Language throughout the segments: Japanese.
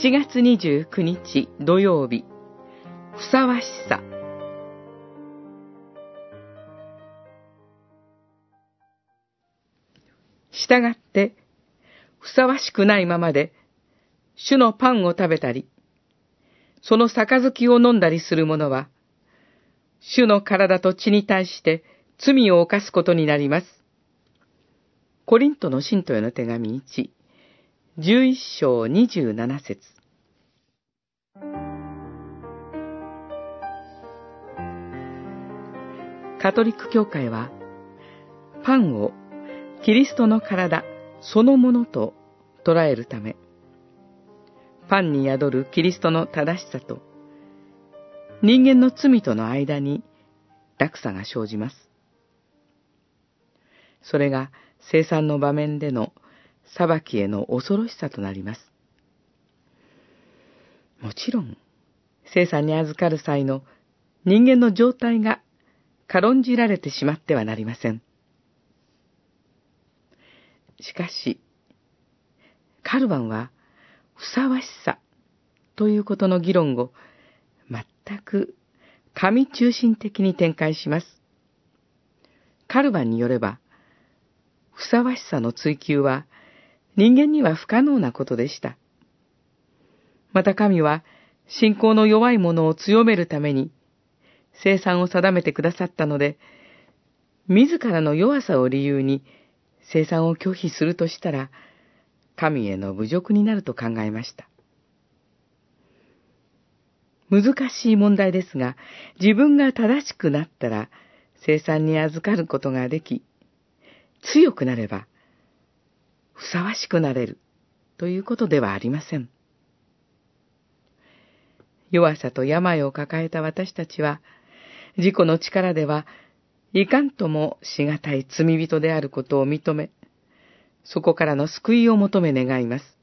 7月29日土曜日、ふさわしさ。したがって、ふさわしくないままで、主のパンを食べたり、その杯を飲んだりする者は、主の体と血に対して罪を犯すことになります。コリントの信徒への手紙1、11章27節カトリック教会は、パンをキリストの体そのものと捉えるため、パンに宿るキリストの正しさと、人間の罪との間に落差が生じます。それが生産の場面での裁きへの恐ろしさとなります。もちろん、生産に預かる際の人間の状態が軽んじられてしまってはなりません。しかし、カルバンは、ふさわしさということの議論を全く神中心的に展開します。カルバンによれば、ふさわしさの追求は人間には不可能なことでした。また神は信仰の弱い者を強めるために生産を定めてくださったので、自らの弱さを理由に生産を拒否するとしたら、神への侮辱になると考えました。難しい問題ですが、自分が正しくなったら、生産に預かることができ、強くなれば、ふさわしくなれる、ということではありません。弱さと病を抱えた私たちは、自己の力では、いかんともしがたい罪人であることを認め、そこからの救いを求め願います。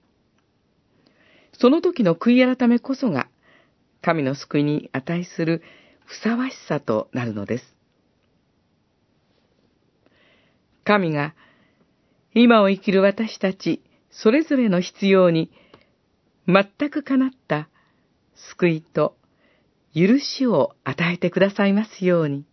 その時の悔い改めこそが、神の救いに値するふさわしさとなるのです。神が今を生きる私たちそれぞれの必要に全くかなった救いと許しを与えてくださいますように。